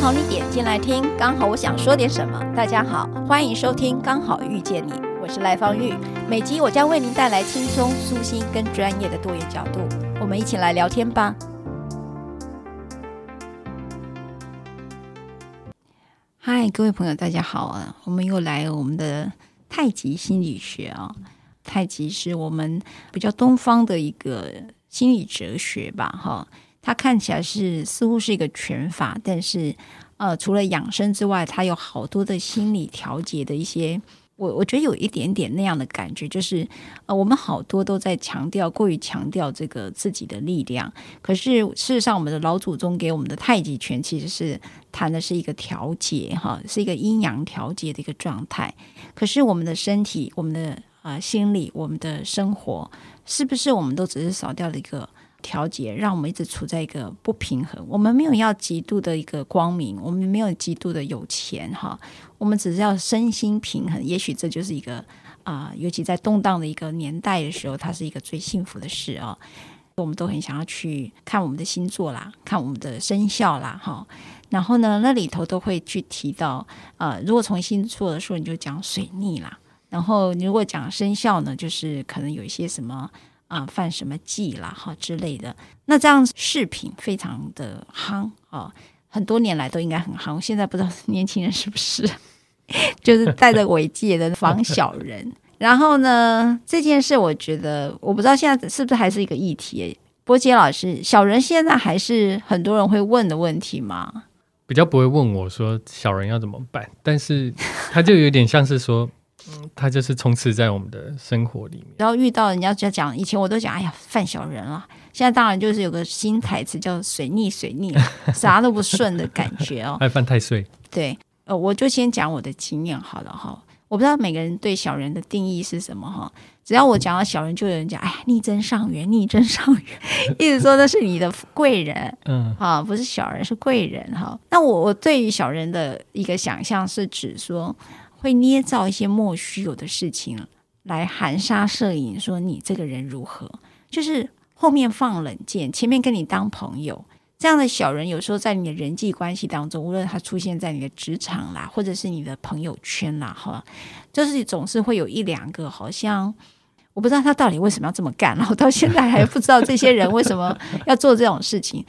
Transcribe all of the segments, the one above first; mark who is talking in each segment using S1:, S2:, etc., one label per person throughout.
S1: 好你点进来听，刚好我想说点什么。大家好，欢迎收听《刚好遇见你》，我是赖芳玉。每集我将为您带来轻松、舒心跟专业的多元角度，我们一起来聊天吧。嗨，各位朋友，大家好啊！我们又来我们的太极心理学啊。太极是我们比较东方的一个心理哲学吧，哈，它看起来是似乎是一个拳法，但是呃，除了养生之外，它有好多的心理调节的一些，我我觉得有一点点那样的感觉，就是呃，我们好多都在强调，过于强调这个自己的力量，可是事实上，我们的老祖宗给我们的太极拳其实是谈的是一个调节，哈，是一个阴阳调节的一个状态，可是我们的身体，我们的啊、心理，我们的生活，是不是我们都只是少掉了一个调节，让我们一直处在一个不平衡？我们没有要极度的一个光明，我们没有极度的有钱哈，我们只是要身心平衡。也许这就是一个啊、尤其在动荡的一个年代的时候，它是一个最幸福的事啊。我们都很想要去看我们的星座啦，看我们的生肖啦，哈。然后呢，那里头都会去提到，呃，如果从星座的时候，你就讲水逆啦。然后，如果讲生肖呢，就是可能有一些什么啊、犯什么忌啦，哈之类的。那这样饰品非常的夯啊、很多年来都应该很夯。现在不知道年轻人是不是，就是带着尾戒的防小人。然后呢，这件事我觉得，我不知道现在是不是还是一个议题。波杰老师，小人现在还是很多人会问的问题吗？
S2: 比较不会问我说小人要怎么办，但是他就有点像是说。嗯，他就是充斥在我们的生活里面。
S1: 然后遇到人家就讲，以前我都讲，哎呀，犯小人了。现在当然就是有个新台词叫“水逆水逆”，啥都不顺的感觉哦。
S2: 爱犯太岁。
S1: 对，呃，我就先讲我的经验好了哈。我不知道每个人对小人的定义是什么哈。只要我讲到小人，就有人讲，哎呀，逆增上缘，逆增上缘，意思说那是你的贵人，嗯啊，不是小人，是贵人哈。那我我对于小人的一个想象是指说。会捏造一些莫须有的事情来含沙射影，说你这个人如何，就是后面放冷箭，前面跟你当朋友。这样的小人有时候在你的人际关系当中，无论他出现在你的职场啦，或者是你的朋友圈啦，哈，就是总是会有一两个，好像我不知道他到底为什么要这么干，然后到现在还不知道这些人为什么要做这种事情。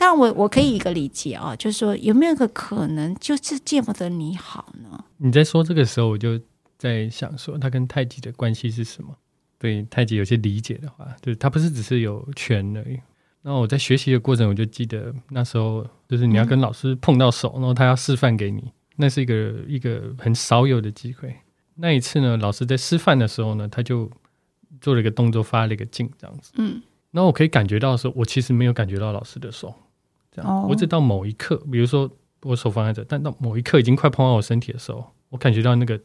S1: 但我我可以一个理解啊，就是说有没有个可能，就是见不得你好呢？
S2: 你在说这个时候，我就在想说，他跟太极的关系是什么？对太极有些理解的话，就是他不是只是有拳而已。然后我在学习的过程，我就记得那时候，就是你要跟老师碰到手，嗯、然后他要示范给你，那是一个一个很少有的机会。那一次呢，老师在示范的时候呢，他就做了一个动作，发了一个劲，这样子。嗯，然后我可以感觉到的时候，我其实没有感觉到老师的手。这样，哦、我只到某一刻，比如说我手放在这，但到某一刻已经快碰到我身体的时候，我感觉到那个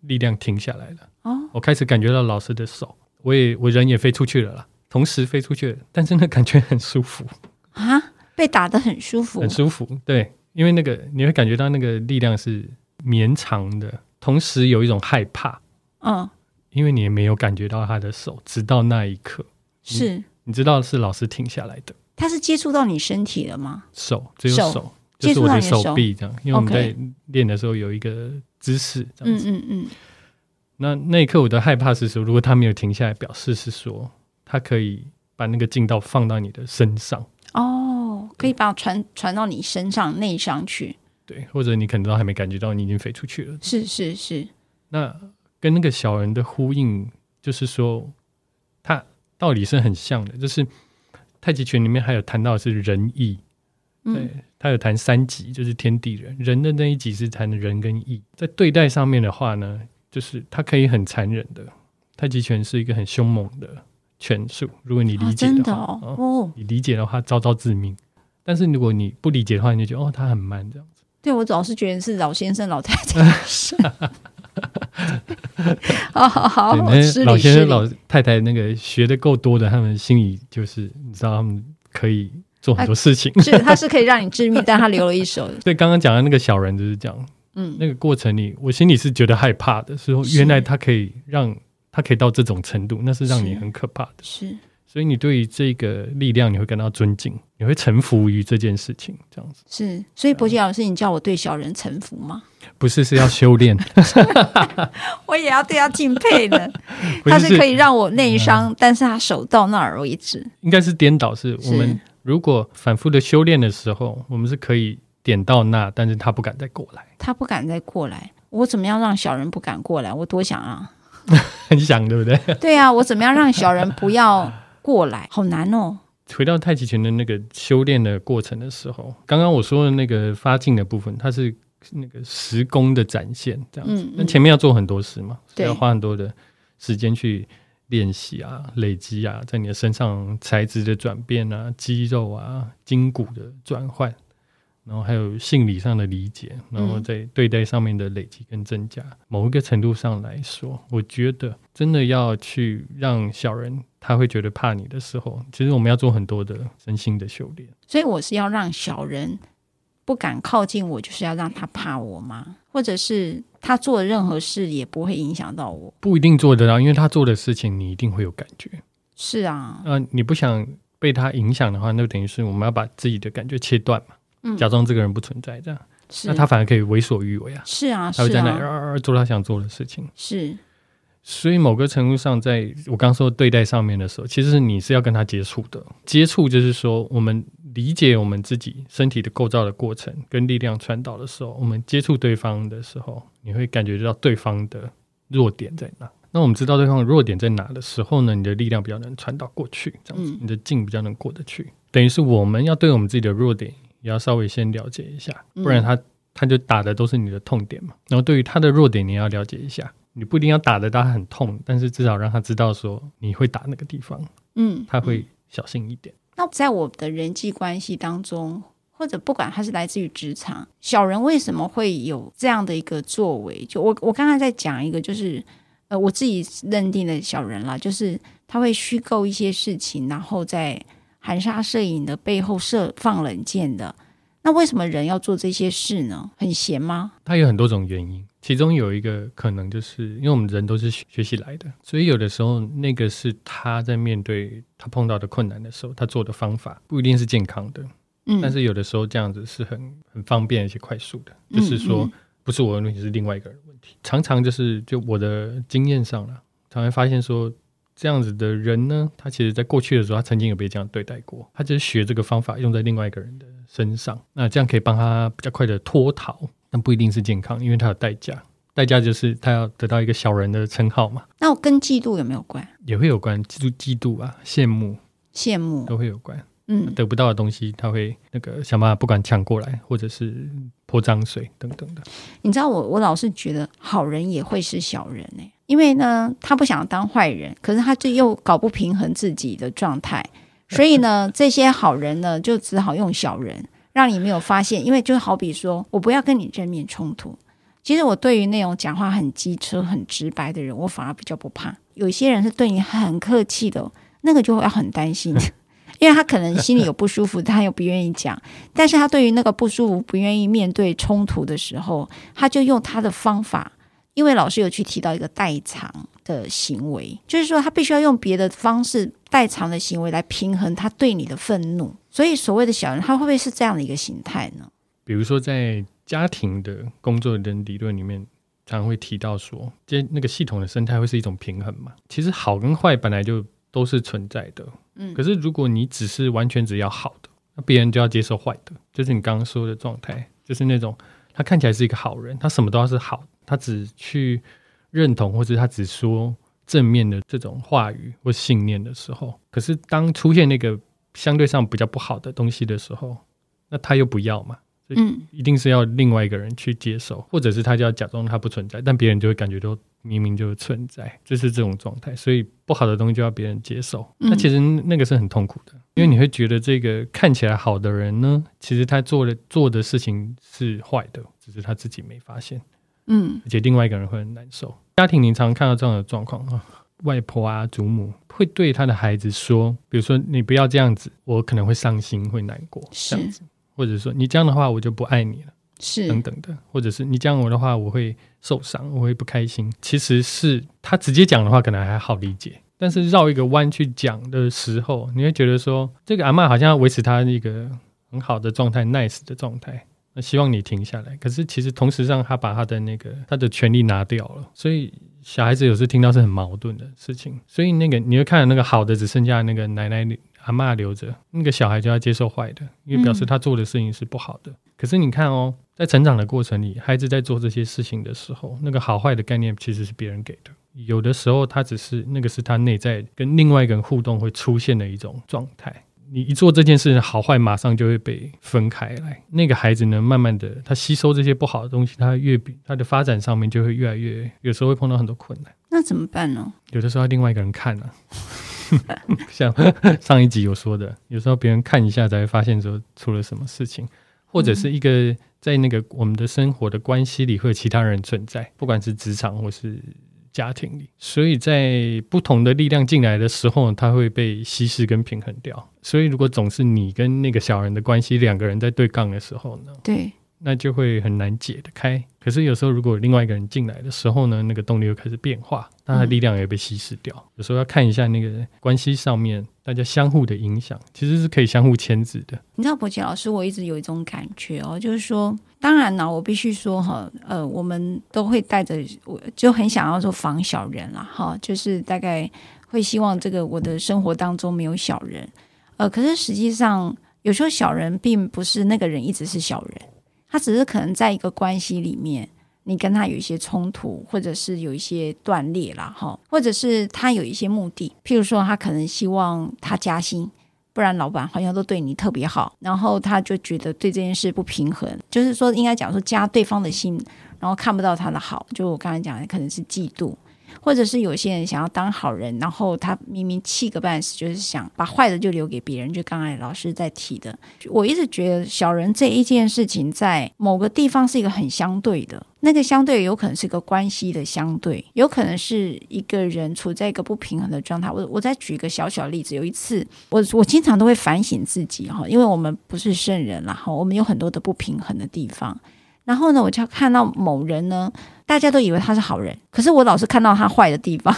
S2: 力量停下来了。哦，我开始感觉到老师的手，我也我人也飞出去了啦，同时飞出去了，但是那感觉很舒服。
S1: 啊，被打的很舒服，
S2: 很舒服。对，因为那个你会感觉到那个力量是绵长的，同时有一种害怕。嗯，因为你也没有感觉到他的手，直到那一刻，
S1: 是。
S2: 你，你知道是老师停下来的。
S1: 他是接触到你身体了吗？
S2: 手只有手，手就是我的手臂这样。因为我们在练的时候有一个姿势这样子。嗯嗯嗯。那那一刻我的害怕是说，如果他没有停下来，表示是说他可以把那个劲道放到你的身上。
S1: 哦，可以把它传传到你身上内伤去。
S2: 对，或者你可能都还没感觉到，你已经飞出去了。
S1: 是是是。那
S2: 跟那个小人的呼应，就是说，他道理是很像的，就是。太极拳里面还有谈到的是仁义，对，他有谈三极，就是天地人。人的那一级是谈的人跟义，在对待上面的话呢，就是他可以很残忍的。太极拳是一个很凶猛的拳术，如果你理解的话，哦，哦，你理解的话，招招致命。但是如果你不理解的话，你就觉得哦，他很慢这样子。
S1: 对，我总是觉得是老先生、老太太 好好好，
S2: 老先生、老太太那个学的够多的，他们心里就是你知道，他们可以做很多事情。
S1: 是，他是可以让你致命，但他留了一手。
S2: 对，刚刚讲的那个小人就是这样。嗯，那个过程里，我心里是觉得害怕的，是说原来他可以让他可以到这种程度，那是让你很可怕的。
S1: 是。
S2: 所以你对于这个力量，你会感到尊敬，你会臣服于这件事情，这样子。
S1: 是，所以伯杰老师，你叫我对小人臣服吗？
S2: 不是，是要修炼。
S1: 我也要对他敬佩的。他是可以让我内伤，但是他手到那儿为止。
S2: 应该是颠倒，是我们如果反复的修炼的时候，我们是可以点到那，但是他不敢再过来。
S1: 他不敢再过来，我怎么样让小人不敢过来？我多想啊，
S2: 很想，对不对？
S1: 对啊，我怎么样让小人不要？过来好难哦！
S2: 回到太极拳的那个修炼的过程的时候，刚刚我说的那个发劲的部分，它是那个时功的展现，这样子。那、嗯嗯、前面要做很多事嘛，对，要花很多的时间去练习啊、累积啊，在你的身上材质的转变啊、肌肉啊、筋骨的转换。然后还有心理上的理解，然后在对待上面的累积跟增加，嗯、某一个程度上来说，我觉得真的要去让小人他会觉得怕你的时候，其实我们要做很多的身心的修炼。
S1: 所以我是要让小人不敢靠近我，就是要让他怕我吗？或者是他做的任何事也不会影响到我？不
S2: 一定做得到，因为他做的事情你一定会有感觉。
S1: 是啊，
S2: 那、呃、你不想被他影响的话，那就等于是我们要把自己的感觉切断嘛。嗯假装这个人不存在，这样，那他反而可以为所欲为啊！
S1: 是啊，
S2: 他会在那做他想做的事情。
S1: 是，
S2: 所以某个程度上，在我刚说对待上面的时候，其实你是要跟他接触的。接触就是说，我们理解我们自己身体的构造的过程跟力量传导的时候，我们接触对方的时候，你会感觉到对方的弱点在哪。那我们知道对方的弱点在哪的时候呢，你的力量比较能传导过去，这样子，你的劲比较能过得去。等于是我们要对我们自己的弱点。也要稍微先了解一下，不然他、他就打的都是你的痛点嘛。然后对于他的弱点，你要了解一下，你不一定要打得他很痛，但是至少让他知道说你会打那个地方，嗯，他会小心一点。
S1: 那在我的人际关系当中，或者不管他是来自于职场，小人为什么会有这样的一个作为？就我我刚才在讲一个，就是呃我自己认定的小人啦，就是他会虚构一些事情，然后在。含沙射影的背后设放冷箭的，那为什么人要做这些事呢？很闲吗？
S2: 他有很多种原因，其中有一个可能就是因为我们人都是学习来的，所以有的时候那个是他在面对他碰到的困难的时候，他做的方法不一定是健康的，嗯，但是有的时候这样子是很很方便而且快速的，就是说不是我的问题，是另外一个人的问题。常常就是就我的经验上了，常常发现说。这样子的人呢，他其实在过去的时候，他曾经有被这样对待过。他就是学这个方法用在另外一个人的身上，那这样可以帮他比较快的脱逃，但不一定是健康，因为他有代价。代价就是他要得到一个小人的称号嘛。
S1: 那我跟嫉妒有没有关？
S2: 也会有关，嫉妒、嫉妒啊，羡慕、
S1: 羡慕
S2: 都会有关。嗯，得不到的东西，他会那个想办法，不管抢过来，或者是泼脏水等等的。
S1: 你知道我，我老是觉得好人也会是小人呢、欸。因为呢，他不想当坏人，可是他就又搞不平衡自己的状态，所以呢，这些好人呢，就只好用小人，让你没有发现。因为就好比说，我不要跟你正面冲突。其实我对于那种讲话很机车、很直白的人，我反而比较不怕。有些人是对你很客气的，那个就要很担心，因为他可能心里有不舒服，他又不愿意讲。但是他对于那个不舒服、不愿意面对冲突的时候，他就用他的方法。因为老师有去提到一个代偿的行为，就是说他必须要用别的方式代偿的行为来平衡他对你的愤怒。所以所谓的小人，他会不会是这样的一个形态呢？
S2: 比如说在家庭的工作的理论里面，常常会提到说，这那个系统的生态会是一种平衡嘛。其实好跟坏本来就都是存在的，嗯。可是如果你只是完全只要好的，那别人就要接受坏的，就是你刚刚说的状态，就是那种他看起来是一个好人，他什么都要是好。他只去认同，或者他只说正面的这种话语或信念的时候，可是当出现那个相对上比较不好的东西的时候，那他又不要嘛，所以，一定是要另外一个人去接受，或者是他就要假装他不存在，但别人就会感觉都明明就存在，就是这种状态。所以不好的东西就要别人接受，那其实那个是很痛苦的，因为你会觉得这个看起来好的人呢，其实他做的做的事情是坏的，只是他自己没发现。嗯，而且另外一个人会很难受。家庭你常看到这样的状况啊，外婆啊、祖母会对他的孩子说，比如说你不要这样子，我可能会伤心、会难过，这样子。或者说你这样的话，我就不爱你了，是。等等的，或者是你这样我的话，我会受伤，我会不开心。其实是他直接讲的话，可能还好理解，但是绕一个弯去讲的时候，你会觉得说，这个阿嬷好像要维持他一个很好的状态，nice 的状态，那希望你停下来。可是其实同时让他把他的那个他的权利拿掉了，所以小孩子有时听到是很矛盾的事情。所以那个你会看那个好的只剩下那个奶奶。阿妈留着那个小孩就要接受坏的，因为表示他做的事情是不好的。嗯、可是你看哦，在成长的过程里，孩子在做这些事情的时候，那个好坏的概念其实是别人给的。有的时候，他只是那个是他内在跟另外一个人互动会出现的一种状态。你一做这件事，好坏马上就会被分开来。那个孩子呢，慢慢的他吸收这些不好的东西，他越比他的发展上面就会越来越，有时候会碰到很多困难。
S1: 那怎么办呢？
S2: 有的时候要另外一个人看啊。像上一集有说的，有时候别人看一下才会发现说出了什么事情，或者是一个在那个我们的生活的关系里会有其他人存在，不管是职场或是家庭里，所以在不同的力量进来的时候，它会被稀释跟平衡掉。所以如果总是你跟那个小人的关系两个人在对杠的时候呢？对。那就会很难解得开。可是有时候，如果另外一个人进来的时候呢，那个动力又开始变化，那他力量也被稀释掉。有时候要看一下那个关系上面大家相互的影响，其实是可以相互牵制的。
S1: 你知道，柏杰老师，我一直有一种感觉哦，就是说，当然呢，我必须说哈，呃，我们都会带着，我就很想要说防小人啦，哈，就是大概会希望这个我的生活当中没有小人。呃，可是实际上，有时候小人并不是那个人一直是小人。他只是可能在一个关系里面，你跟他有一些冲突，或者是有一些断裂了哈，或者是他有一些目的，譬如说他可能希望他加薪，不然老板好像都对你特别好，然后他就觉得对这件事不平衡，就是说应该讲说加对方的薪，然后看不到他的好，就我刚才讲的可能是嫉妒。或者是有些人想要当好人，然后他明明气个半死，就是想把坏的就留给别人。就刚才老师在提的，我一直觉得小人这一件事情，在某个地方是一个很相对的，那个相对有可能是一个关系的相对，有可能是一个人处在一个不平衡的状态。我我再举一个小小例子，有一次我我经常都会反省自己哈，因为我们不是圣人啦哈，我们有很多的不平衡的地方。然后呢，我就看到某人呢，大家都以为他是好人，可是我老是看到他坏的地方。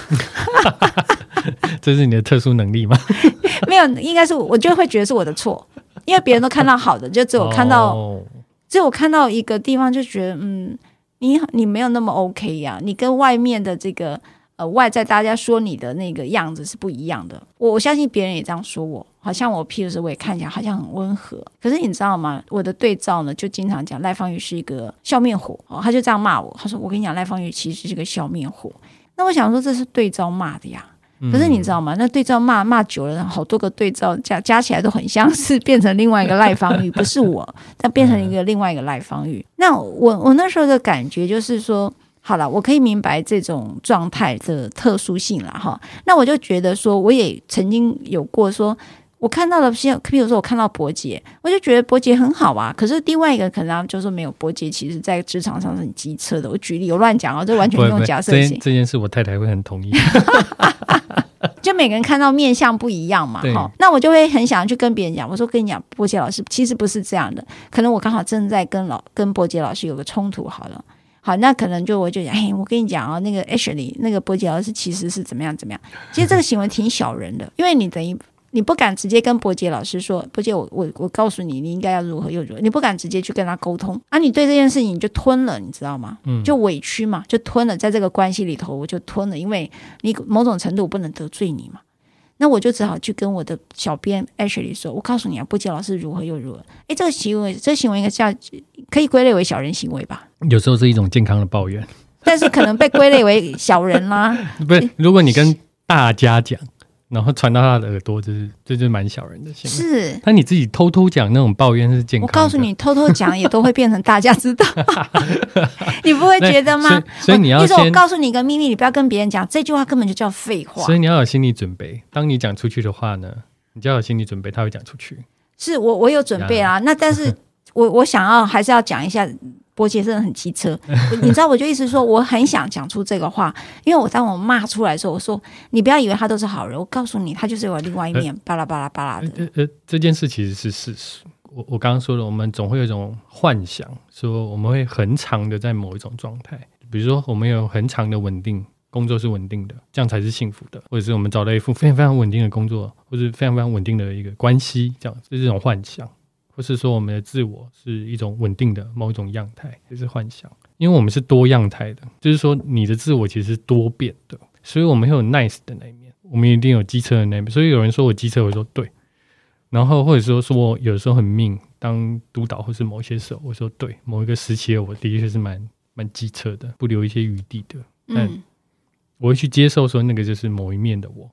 S2: 这是你的特殊能力吗？
S1: 没有，应该是我就会觉得是我的错，因为别人都看到好的，就只有看到，哦、只有看到一个地方，就觉得嗯，你你没有那么 OK 呀、啊，你跟外面的这个。呃，外在大家说你的那个样子是不一样的，我我相信别人也这样说我，好像我譬如说我也看起来好像很温和，可是你知道吗？我的对照呢，就经常讲赖芳玉是一个笑面虎哦，他就这样骂我，他说我跟你讲赖芳玉其实是个笑面虎，那我想说这是对照骂的呀，可是你知道吗？那对照骂骂久了，好多个对照加加起来都很像是，变成另外一个赖芳玉，不是我，但变成一个另外一个赖芳玉。那我我那时候的感觉就是说。好了，我可以明白这种状态的特殊性了哈。那我就觉得说，我也曾经有过说，我看到了像，比如说我看到伯杰，我就觉得伯杰很好啊。可是另外一个可能就是没有伯杰，其实在职场上是很机车的。我举例，我乱讲啊，这完全用假设性。
S2: 这件事我太太会很同意。
S1: 就每个人看到面相不一样嘛，哈。那我就会很想去跟别人讲，我说跟你讲，柏杰老师其实不是这样的。可能我刚好正在跟老跟柏杰老师有个冲突，好了。好，那可能就我就讲，哎，我跟你讲啊，那个 Ashley 那个柏杰老师其实是怎么样怎么样。其实这个行为挺小人的，因为你等于你不敢直接跟伯杰老师说，伯杰，我我我告诉你，你应该要如何又如何，你不敢直接去跟他沟通啊，你对这件事情你就吞了，你知道吗？嗯，就委屈嘛，就吞了，在这个关系里头我就吞了，因为你某种程度不能得罪你嘛。那我就只好去跟我的小编 Ashley 说：“我告诉你啊，伯杰老师如何又如何。”诶，这个行为，这个行为应该叫可以归类为小人行为吧？
S2: 有时候是一种健康的抱怨，
S1: 但是可能被归类为小人啦。
S2: 不是，如果你跟大家讲，然后传到他的耳朵，就是这就是蛮小人的行为。
S1: 是，
S2: 但你自己偷偷讲那种抱怨是健康的。
S1: 我告诉你，偷偷讲也都会变成大家知道，你不会觉得吗？
S2: 所以，你要先，
S1: 我告诉你一个秘密，你不要跟别人讲，这句话根本就叫废话。
S2: 所以你要有心理准备，当你讲出去的话呢，你就要有心理准备，他会讲出去。
S1: 是我，我有准备啊。那但是我我想要还是要讲一下。伯杰真的很机车，你知道，我就意思说，我很想讲出这个话，因为我当我骂出来的时候，我说你不要以为他都是好人，我告诉你，他就是有另外一面，巴拉巴拉巴拉的。
S2: 呃呃，这件事其实是事实。我我刚刚说了，我们总会有一种幻想，说我们会很长的在某一种状态，比如说我们有很长的稳定，工作是稳定的，这样才是幸福的，或者是我们找到一份非常非常稳定的工作，或者是非常非常稳定的一个关系，这样这是这种幻想。不是说我们的自我是一种稳定的某一种样态，这是幻想，因为我们是多样态的，就是说你的自我其实是多变的，所以我们会有 nice 的那一面，我们一定有机车的那一面。所以有人说我机车，我说对，然后或者说说我有时候很命，当督导或是某些时候，我说对，某一个时期的我的确是蛮蛮机车的，不留一些余地的，嗯我会去接受说那个就是某一面的我。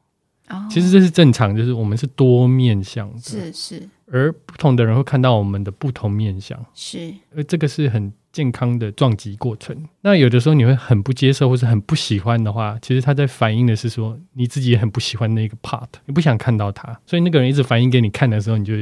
S2: 其实这是正常，就是我们是多面向的，
S1: 是是，
S2: 而不同的人会看到我们的不同面相，
S1: 是，
S2: 而这个是很健康的撞击过程。那有的时候你会很不接受或者很不喜欢的话，其实他在反映的是说你自己也很不喜欢那个 part，你不想看到他，所以那个人一直反映给你看的时候，你就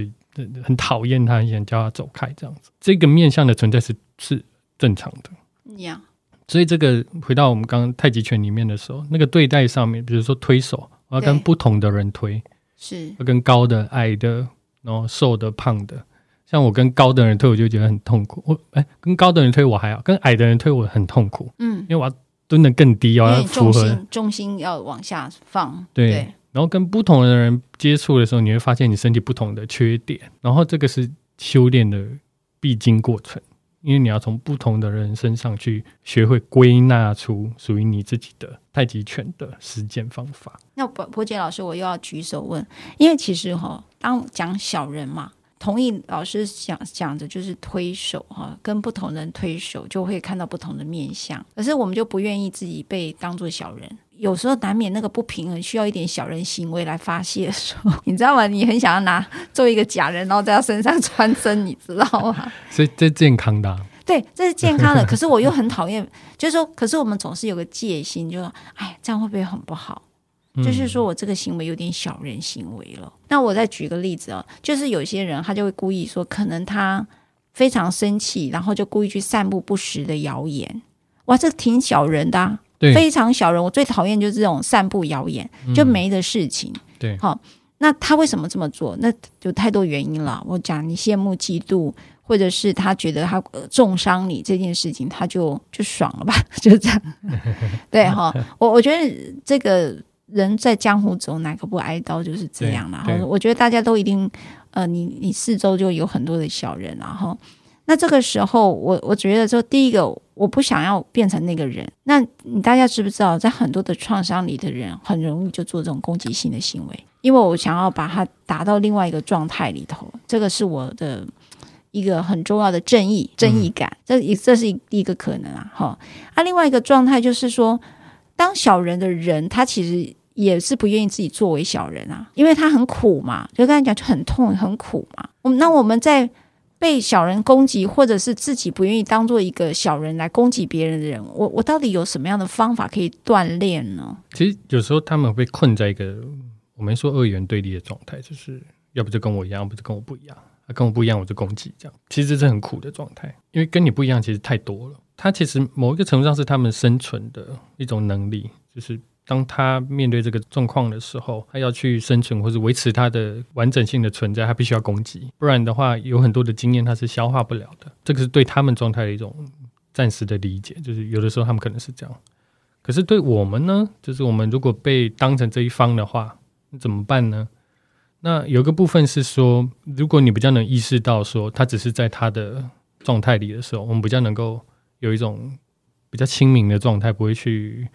S2: 很讨厌他，很想叫他走开，这样子。这个面相的存在是是正常的，
S1: 呀。
S2: 所以这个回到我们刚刚太极拳里面的时候，那个对待上面，比如说推手。我要跟不同的人推，
S1: 是
S2: 要跟高的、矮的，然后瘦的、胖的。像我跟高的人推，我就觉得很痛苦。我哎，跟高的人推我还好，跟矮的人推我很痛苦。嗯，因为我要蹲得更低，我要符合
S1: 重心，重心要往下放。
S2: 对，对，然后跟不同的人接触的时候，你会发现你身体不同的缺点，然后这个是修炼的必经过程。因为你要从不同的人身上去学会归纳出属于你自己的太极拳的实践方法。
S1: 那伯伯杰老师，我又要举手问，因为其实哈，当讲小人嘛，同意老师讲讲的就是推手哈，跟不同人推手就会看到不同的面相，可是我们就不愿意自己被当做小人。有时候难免那个不平衡，需要一点小人行为来发泄的时候，你知道吗？你很想要拿做一个假人，然后在他身上穿针，你知道吗？
S2: 所以这健康的、啊，
S1: 对，这是健康的。可是我又很讨厌，就是说，可是我们总是有个戒心，就说，哎，这样会不会很不好？就是说我这个行为有点小人行为了。那我再举个例子啊，就是有些人他就会故意说，可能他非常生气，然后就故意去散布不实的谣言。哇，这挺小人的啊。非常小人，我最讨厌就是这种散布谣言就没的事情。嗯、
S2: 对，
S1: 好，那他为什么这么做？那有太多原因了。我讲你羡慕嫉妒，或者是他觉得他重伤你这件事情，他就就爽了吧？就这样。对哈，我我觉得这个人在江湖走，哪个不挨刀就是这样了。然后我觉得大家都一定，呃，你你四周就有很多的小人，然后。那这个时候，我我觉得说，第一个，我不想要变成那个人。那你大家知不知道，在很多的创伤里的人，很容易就做这种攻击性的行为，因为我想要把它打到另外一个状态里头。这个是我的一个很重要的正义正义感，这一这是一个可能啊。哈，啊，另外一个状态就是说，当小人的人，他其实也是不愿意自己作为小人啊，因为他很苦嘛，就刚才讲就很痛很苦嘛。我那我们在。被小人攻击，或者是自己不愿意当做一个小人来攻击别人的人，我我到底有什么样的方法可以锻炼呢？
S2: 其实有时候他们被困在一个我们说二元对立的状态，就是要不就跟我一样，要不就跟我不一样，啊，跟我不一样我就攻击，这样其实这是很苦的状态，因为跟你不一样其实太多了。他其实某一个程度上是他们生存的一种能力，就是。当他面对这个状况的时候，他要去生存或者维持他的完整性的存在，他必须要攻击，不然的话，有很多的经验他是消化不了的。这个是对他们状态的一种暂时的理解，就是有的时候他们可能是这样。可是对我们呢，就是我们如果被当成这一方的话，怎么办呢？那有个部分是说，如果你比较能意识到说他只是在他的状态里的时候，我们比较能够有一种比较清明的状态，不会去。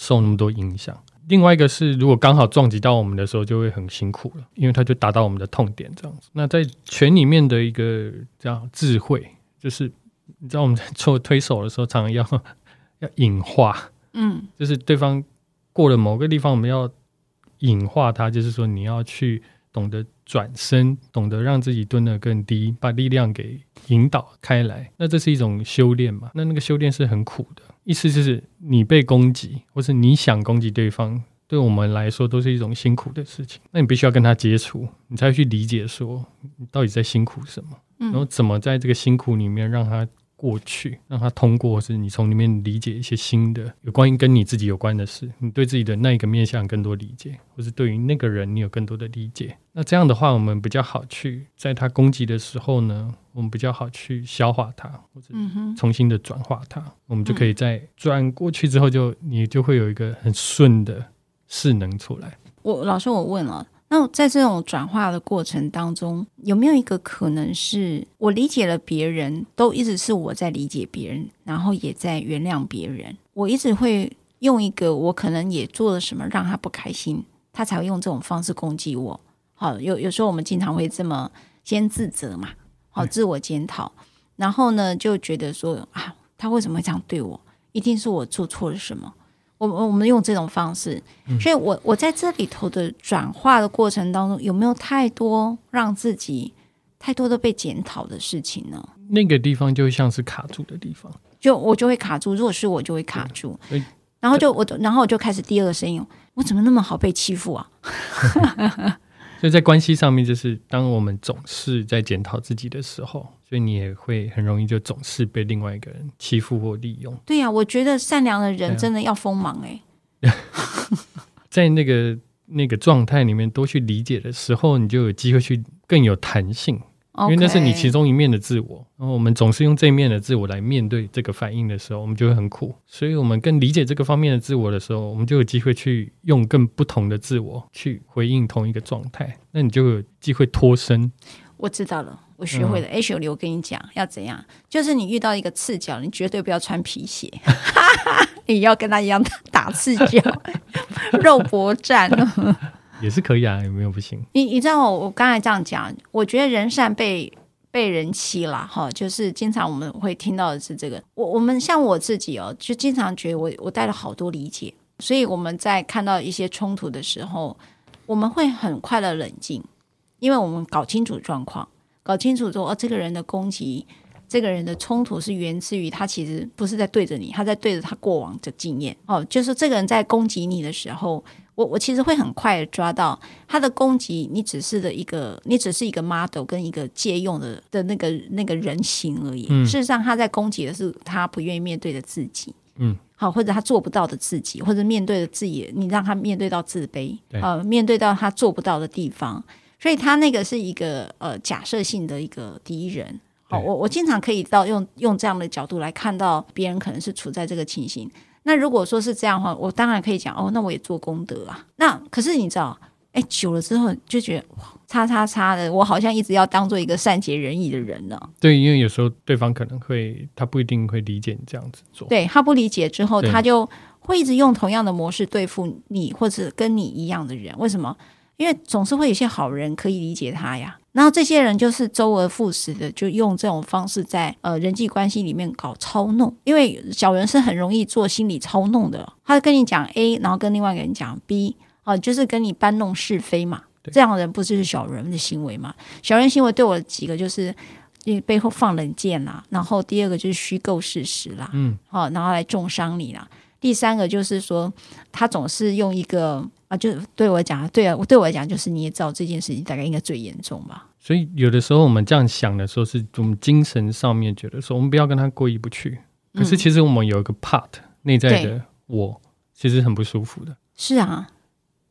S2: 受那么多影响。另外一个是，如果刚好撞击到我们的时候，就会很辛苦了，因为它就达到我们的痛点这样子。那在拳里面的一个这样智慧，就是你知道我们在做推手的时候，常常要要隐化，嗯，就是对方过了某个地方，我们要隐化它，就是说你要去懂得转身，懂得让自己蹲得更低，把力量给引导开来。那这是一种修炼嘛？那那个修炼是很苦的，意思就是你被攻击，或是你想攻击对方。对我们来说都是一种辛苦的事情，那你必须要跟他接触，你才会去理解说你到底在辛苦什么，然后怎么在这个辛苦里面让他过去，让它通过，或是你从里面理解一些新的有关于跟你自己有关的事，你对自己的那一个面向更多理解，或是对于那个人你有更多的理解。那这样的话，我们比较好去在他攻击的时候呢，我们比较好去消化它，或者重新的转化它，我们就可以在转过去之后就，就你就会有一个很顺的。势能出来。
S1: 我老师，我问了，那在这种转化的过程当中，有没有一个可能是我理解了别人，都一直是我在理解别人，然后也在原谅别人。我一直会用一个我可能也做了什么让他不开心，他才会用这种方式攻击我。好，有有时候我们经常会这么先自责嘛，好，自我检讨，然后呢就觉得说啊，他为什么会这样对我？一定是我做错了什么。我们我们用这种方式，所以我我在这里头的转化的过程当中，有没有太多让自己太多的被检讨的事情呢？
S2: 那个地方就像是卡住的地方，
S1: 就我就会卡住，如果是我就会卡住，然后就我然后我就开始第二个声音，我怎么那么好被欺负啊？
S2: 所以在关系上面，就是当我们总是在检讨自己的时候，所以你也会很容易就总是被另外一个人欺负或利用。
S1: 对呀、啊，我觉得善良的人真的要锋芒哎、
S2: 欸。在那个那个状态里面，多去理解的时候，你就有机会去更有弹性。因为那是你其中一面的自我，然后我们总是用这一面的自我来面对这个反应的时候，我们就会很苦。所以，我们更理解这个方面的自我的时候，我们就有机会去用更不同的自我去回应同一个状态。那你就有机会脱身。
S1: 我知道了，我学会了。哎、嗯，雪梨，我跟你讲要怎样，就是你遇到一个赤脚，你绝对不要穿皮鞋，你要跟他一样打赤脚，肉搏战。
S2: 也是可以啊，有没有不行？
S1: 你你知道我我刚才这样讲，我觉得人善被被人欺啦，哈，就是经常我们会听到的是这个。我我们像我自己哦，就经常觉得我我带了好多理解，所以我们在看到一些冲突的时候，我们会很快的冷静，因为我们搞清楚状况，搞清楚说哦，这个人的攻击，这个人的冲突是源自于他其实不是在对着你，他在对着他过往的经验哦，就是这个人在攻击你的时候。我我其实会很快的抓到他的攻击，你只是的一个，你只是一个 model 跟一个借用的的那个那个人形而已。嗯、事实上，他在攻击的是他不愿意面对的自己。嗯，好，或者他做不到的自己，或者面对的自己，你让他面对到自卑，呃，面对到他做不到的地方，所以他那个是一个呃假设性的一个敌人。好，我我经常可以到用用这样的角度来看到别人可能是处在这个情形。那如果说是这样的话，我当然可以讲哦，那我也做功德啊。那可是你知道，哎，久了之后就觉得哇，叉叉叉的，我好像一直要当做一个善解人意的人呢。
S2: 对，因为有时候对方可能会，他不一定会理解你这样子做。
S1: 对，他不理解之后，他就会一直用同样的模式对付你，或者跟你一样的人。为什么？因为总是会有些好人可以理解他呀。然后这些人就是周而复始的，就用这种方式在呃人际关系里面搞操弄。因为小人是很容易做心理操弄的，他跟你讲 A，然后跟另外一个人讲 B，哦、呃，就是跟你搬弄是非嘛。这样的人不就是小人的行为嘛？小人行为对我几个就是，因为背后放冷箭啦，然后第二个就是虚构事实啦，嗯，好，然后来重伤你啦。第三个就是说，他总是用一个啊，就对我讲，对啊，对我来讲就是你也知道这件事情大概应该最严重吧。
S2: 所以有的时候我们这样想的时候，是我们精神上面觉得说，我们不要跟他过意不去。可是其实我们有一个 part 内在的我，其实很不舒服的。
S1: 是啊，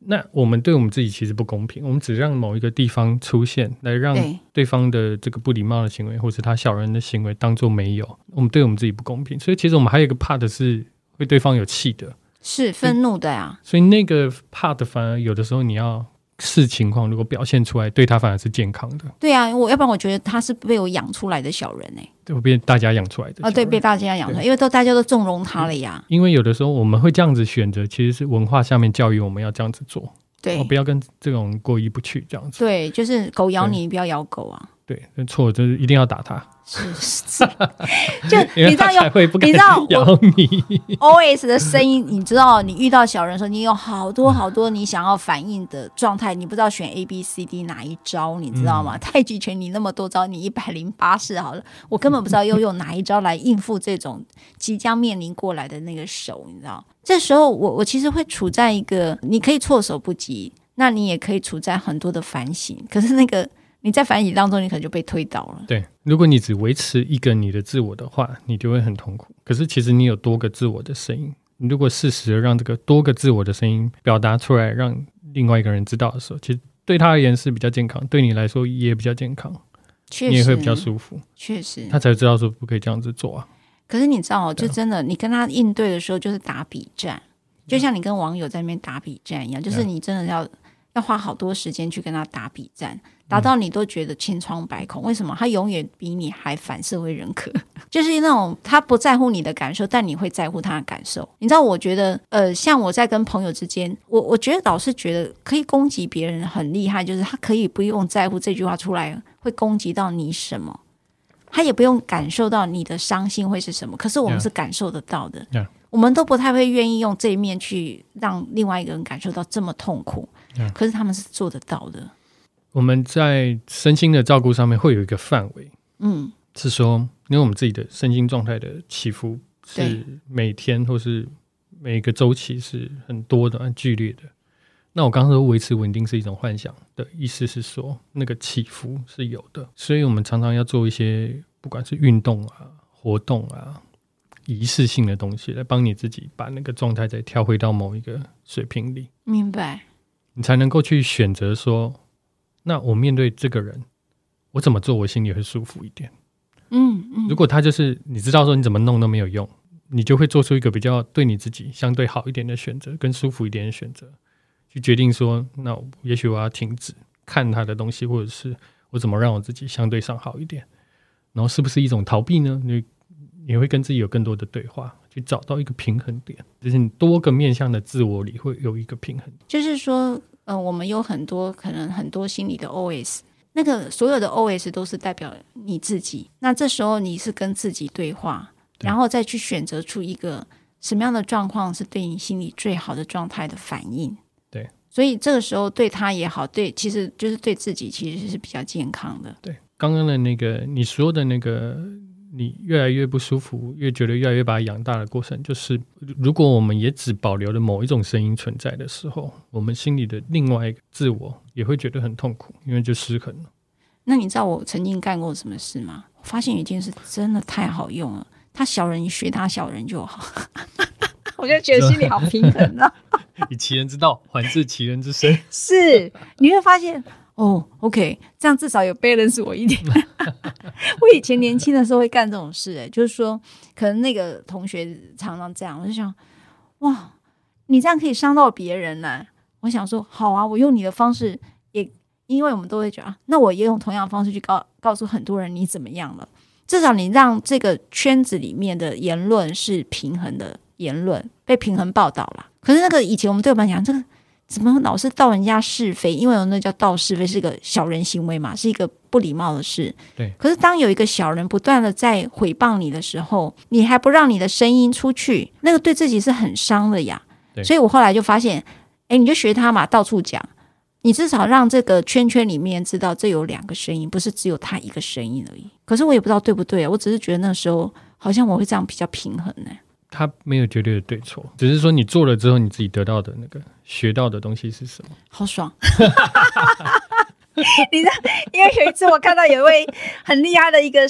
S2: 那我们对我们自己其实不公平。我们只让某一个地方出现，来让对方的这个不礼貌的行为，或是他小人的行为当做没有。我们对我们自己不公平。所以其实我们还有一个 part 是会对方有气的，
S1: 是愤怒的呀。
S2: 所以那个 part 反而有的时候你要。视情况，如果表现出来，对他反而是健康的。
S1: 对啊，我要不然我觉得他是被我养出来的小人呢、欸。
S2: 对，被大家养出来的。
S1: 啊、哦，对，被大家养出来，因为都大家都纵容他了呀。
S2: 因为有的时候我们会这样子选择，其实是文化下面教育我们要这样子做。
S1: 对，
S2: 不要跟这种过意不去这样子。
S1: 对，就是狗咬你，不要咬狗啊。
S2: 对，那错就是一定要打他。
S1: 是是，就你知道有，你知道
S2: 咬你。
S1: OS 的声音，你知道，你遇到小人的时候，你有好多好多你想要反应的状态，你不知道选 A B C D 哪一招，你知道吗？嗯、太极拳你那么多招，你一百零八式好了，我根本不知道要用哪一招来应付这种即将面临过来的那个手，你知道？这时候我我其实会处在一个，你可以措手不及，那你也可以处在很多的反省，可是那个。你在反省当中，你可能就被推倒了。
S2: 对，如果你只维持一个你的自我的话，你就会很痛苦。可是其实你有多个自我的声音，你如果适时的让这个多个自我的声音表达出来，让另外一个人知道的时候，其实对他而言是比较健康，对你来说也比较健康，
S1: 确实，
S2: 你也会比较舒服。
S1: 确实，
S2: 他才知道说不可以这样子做啊。
S1: 可是你知道，就真的，你跟他应对的时候，就是打比战，就像你跟网友在那边打比战一样，就是你真的要要花好多时间去跟他打比战。打到你都觉得千疮百孔，为什么？他永远比你还反社会人格，就是那种他不在乎你的感受，但你会在乎他的感受。你知道，我觉得，呃，像我在跟朋友之间，我我觉得老是觉得可以攻击别人很厉害，就是他可以不用在乎这句话出来会攻击到你什么，他也不用感受到你的伤心会是什么。可是我们是感受得到的，Yeah. Yeah. 我们都不太会愿意用这一面去让另外一个人感受到这么痛苦。可是他们是做得到的。
S2: 我们在身心的照顾上面会有一个范围，
S1: 嗯，
S2: 是说，因为我们自己的身心状态的起伏是每天或是每个周期是很多的、很剧烈的。那我刚刚说维持稳定是一种幻想的意思是说，那个起伏是有的，所以我们常常要做一些不管是运动啊、活动啊、仪式性的东西，来帮你自己把那个状态再调回到某一个水平里。
S1: 明白，
S2: 你才能够去选择说。那我面对这个人，我怎么做我心里会舒服一点？
S1: 嗯嗯。
S2: 如果他就是你知道说你怎么弄都没有用，你就会做出一个比较对你自己相对好一点的选择，更舒服一点的选择，去决定说，那也许我要停止看他的东西，或者是我怎么让我自己相对上好一点？然后是不是一种逃避呢？你你会跟自己有更多的对话，去找到一个平衡点，就是你多个面向的自我里会有一个平衡。
S1: 就是说。嗯、呃，我们有很多可能很多心理的 OS，那个所有的 OS 都是代表你自己。那这时候你是跟自己对话，对然后再去选择出一个什么样的状况是对你心理最好的状态的反应。
S2: 对，
S1: 所以这个时候对他也好，对，其实就是对自己其实是比较健康的。
S2: 对，刚刚的那个你说的那个。你越来越不舒服，越觉得越来越把它养大的过程，就是如果我们也只保留了某一种声音存在的时候，我们心里的另外一个自我也会觉得很痛苦，因为就失衡了。
S1: 那你知道我曾经干过什么事吗？我发现有一件事真的太好用了，他小人，你学他小人就好。我就觉得心里好平衡啊！
S2: 以其人之道还治其人之身，
S1: 是你会发现。哦、，OK，这样至少有 balance 我一点。我以前年轻的时候会干这种事，哎，就是说，可能那个同学常常这样，我就想，哇，你这样可以伤到别人呢。我想说，好啊，我用你的方式，也因为我们都会觉得啊，那我也用同样的方式去告告诉很多人你怎么样了。至少你让这个圈子里面的言论是平衡的言论，被平衡报道了。可是那个以前我们对我们讲这个。怎么老是道人家是非？因为有那叫道是非，是个小人行为嘛，是一个不礼貌的事。
S2: 对。可
S1: 是当有一个小人不断的在诽谤你的时候，你还不让你的声音出去，那个对自己是很伤的呀。
S2: 对。
S1: 所以我后来就发现，哎，你就学他嘛，到处讲，你至少让这个圈圈里面知道这有两个声音，不是只有他一个声音而已。可是我也不知道对不对啊，我只是觉得那时候好像我会这样比较平衡呢。
S2: 他没有绝对的对错，只是说你做了之后，你自己得到的那个学到的东西是什么？
S1: 好爽！你知道，因为有一次我看到有一位很厉害的一个，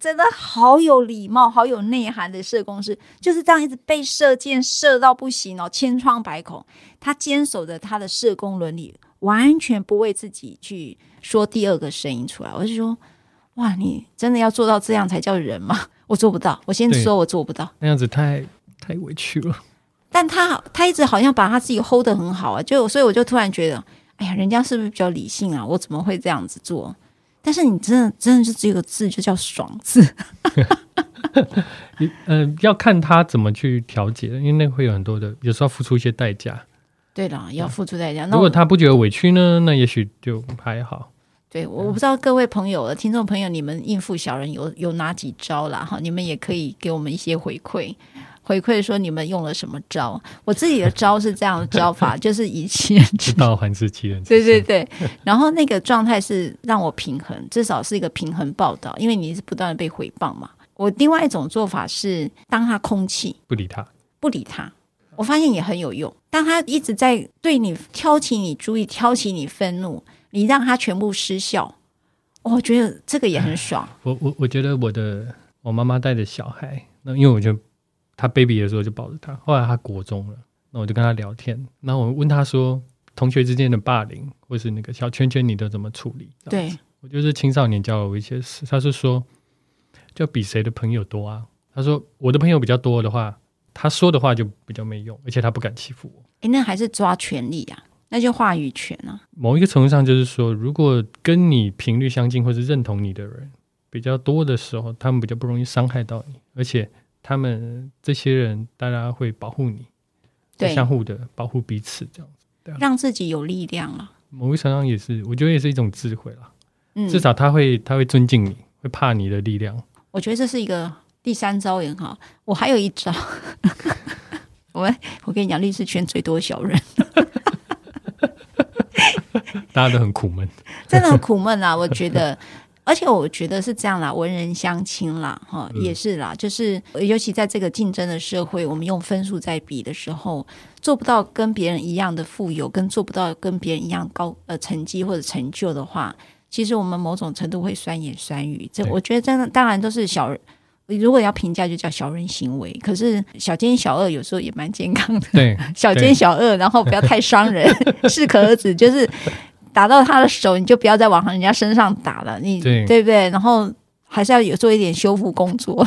S1: 真的好有礼貌、好有内涵的社工师，就是这样一直被射箭射到不行哦，千疮百孔。他坚守着他的社工伦理，完全不为自己去说第二个声音出来。我就说，哇，你真的要做到这样才叫人吗？我做不到，我先说我做不到，
S2: 那样子太太委屈了。
S1: 但他他一直好像把他自己 hold 得很好啊，就所以我就突然觉得，哎呀，人家是不是比较理性啊？我怎么会这样子做？但是你真的真的是只有个字，就叫爽字。
S2: 你呃，要看他怎么去调节，因为那会有很多的，有时候要付出一些代价。
S1: 对了，要付出代价。
S2: 如果他不觉得委屈呢，那也许就还好。
S1: 对，我不知道各位朋友、听众朋友，你们应付小人有有哪几招啦？哈，你们也可以给我们一些回馈，回馈说你们用了什么招。我自己的招是这样的招法，就是以其人之
S2: 道还治其人之
S1: 对对对，然后那个状态是让我平衡，至少是一个平衡报道，因为你是不断的被回报嘛。我另外一种做法是，当他空气，
S2: 不理他，
S1: 不理他，我发现也很有用。当他一直在对你挑起你注意，挑起你愤怒。你让他全部失效，我觉得这个也很爽。
S2: 我我我觉得我的我妈妈带的小孩，那因为我觉得他 baby 的时候就抱着他，后来他国中了，那我就跟他聊天，然后我问他说，同学之间的霸凌或是那个小圈圈，你都怎么处理？
S1: 对，
S2: 我就是青少年教我一些事。他是说，就比谁的朋友多啊。他说我的朋友比较多的话，他说的话就比较没用，而且他不敢欺负我。
S1: 诶，那还是抓权力啊。那就话语权啊。
S2: 某一个程度上，就是说，如果跟你频率相近或是认同你的人比较多的时候，他们比较不容易伤害到你，而且他们这些人，大家会保护你，对，相互的保护彼此，这样子，对啊，
S1: 让自己有力量了。
S2: 某一个程度上也是，我觉得也是一种智慧了。嗯，至少他会，他会尊敬你，会怕你的力量。
S1: 我觉得这是一个第三招也很好。我还有一招，我我跟你讲，律师圈最多小人。
S2: 大家都很苦闷，
S1: 真的很苦闷啊！我觉得，而且我觉得是这样啦，文人相亲啦，哈，也是啦，就是尤其在这个竞争的社会，我们用分数在比的时候，做不到跟别人一样的富有，跟做不到跟别人一样高呃成绩或者成就的话，其实我们某种程度会酸言酸语。这我觉得真的，当然都是小人。如果要评价，就叫小人行为。可是小奸小恶有时候也蛮健康的。
S2: 对，
S1: 小奸小恶，然后不要太伤人，适可而止。就是打到他的手，你就不要再往人家身上打了。你对，对不对？然后还是要有做一点修复工作，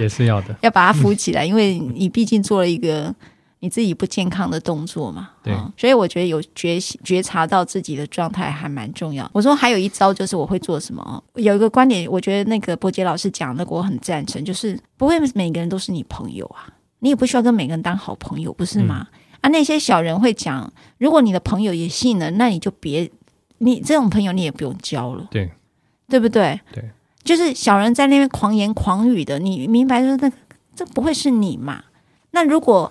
S2: 也是要的，
S1: 要把它扶起来，因为你毕竟做了一个。你自己不健康的动作嘛？
S2: 对、
S1: 哦，所以我觉得有觉觉察到自己的状态还蛮重要。我说还有一招就是我会做什么？有一个观点，我觉得那个伯杰老师讲的，我很赞成，就是不会每个人都是你朋友啊，你也不需要跟每个人当好朋友，不是吗？嗯、啊，那些小人会讲，如果你的朋友也信了，那你就别你这种朋友你也不用交了，
S2: 对，
S1: 对不对？
S2: 对，就是
S1: 小人在那边狂言狂语的，你明白说那这不会是你嘛？那如果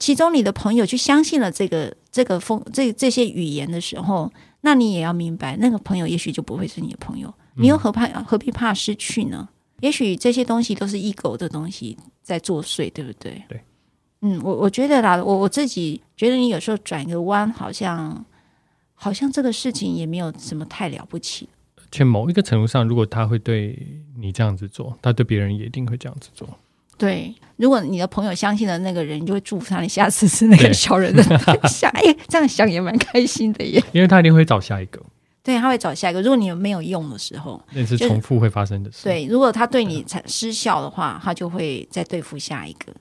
S1: 其中你的朋友去相信了这个这个风这这些语言的时候，那你也要明白，那个朋友也许就不会是你的朋友。你又何怕何必怕失去呢？也许这些东西都是 ego 的东西在作祟，对不对？
S2: 对，
S1: 嗯，我我觉得啦，我我自己觉得你有时候转个弯，好像好像这个事情也没有什么太了不起。
S2: 且某一个程度上，如果他会对你这样子做，他对别人也一定会这样子做。
S1: 对，如果你的朋友相信了那个人，你就会祝福他，你下次是那个小人的下。哎，这样想也蛮开心的耶。
S2: 因为他一定会找下一个。
S1: 对，他会找下一个。如果你没有用的时候，
S2: 那是重复会发生的事。
S1: 对，如果他对你才失效的话，他就会再对付下一
S2: 个。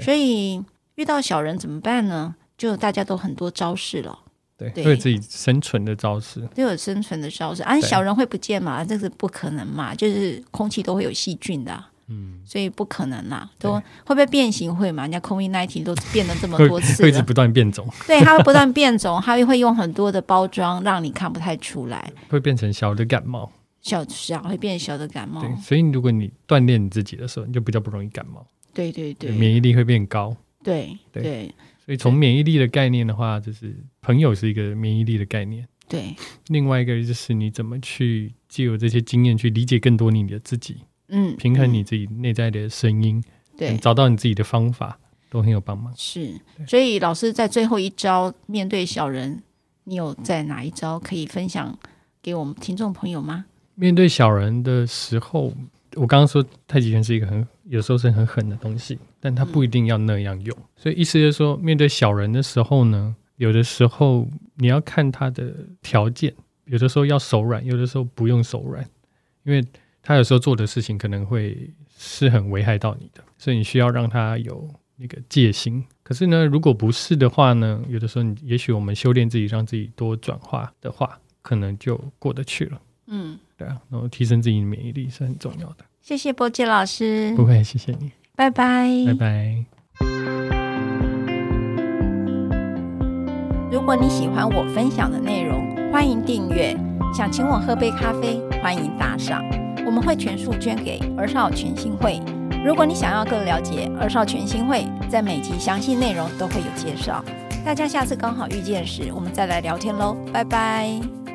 S1: 所以遇到小人怎么办呢？就大家都很多招式了。
S2: 对，都有自己生存的招式，
S1: 都有生存的招式。啊，小人会不见嘛？这是不可能嘛？就是空气都会有细菌的啊。
S2: 嗯，所
S1: 以不可能啦，都会不会变形？会嘛？人家 COVID-19 都变了这么多次，
S2: 会一直不断变种。
S1: 对，它会不断变种，它会用很多的包装，让你看不太出来。
S2: 会变成小的感冒，
S1: 小小会变小的感冒。
S2: 对，所以如果你锻炼你自己的时候，你就比较不容易感冒。
S1: 对对对，
S2: 免疫力会变高。
S1: 对对，
S2: 对，所以从免疫力的概念的话，就是朋友是一个免疫力的概念。
S1: 对，
S2: 另外一个就是你怎么去借由这些经验去理解更多你的自己。
S1: 嗯，
S2: 平衡你自己内在的声音，
S1: 对，
S2: 找到你自己的方法，都很有帮忙。
S1: 是，所以老师在最后一招面对小人，你有在哪一招可以分享给我们听众朋友吗？
S2: 面对小人的时候，我刚刚说太极拳是一个很有时候是很狠的东西，但它不一定要那样用。嗯、所以意思就是说，面对小人的时候呢，有的时候你要看他的条件，有的时候要手软，有的时候不用手软，因为。他有时候做的事情可能会是很危害到你的，所以你需要让他有那个戒心。可是呢，如果不是的话呢，有的时候你也许我们修炼自己，让自己多转化的话，可能就过得去了。
S1: 嗯，
S2: 对啊，然后提升自己的免疫力是很重要的。
S1: 谢谢波杰老师，
S2: 不会，谢谢你，
S1: 拜拜，
S2: 拜拜。
S1: 如果你喜欢我分享的内容，欢迎订阅。想请我喝杯咖啡，欢迎打赏，我们会全数捐给儿少全心会。如果你想要更了解儿少全心会，在每集详细内容都会有介绍。大家下次刚好遇见时，我们再来聊天喽，拜拜。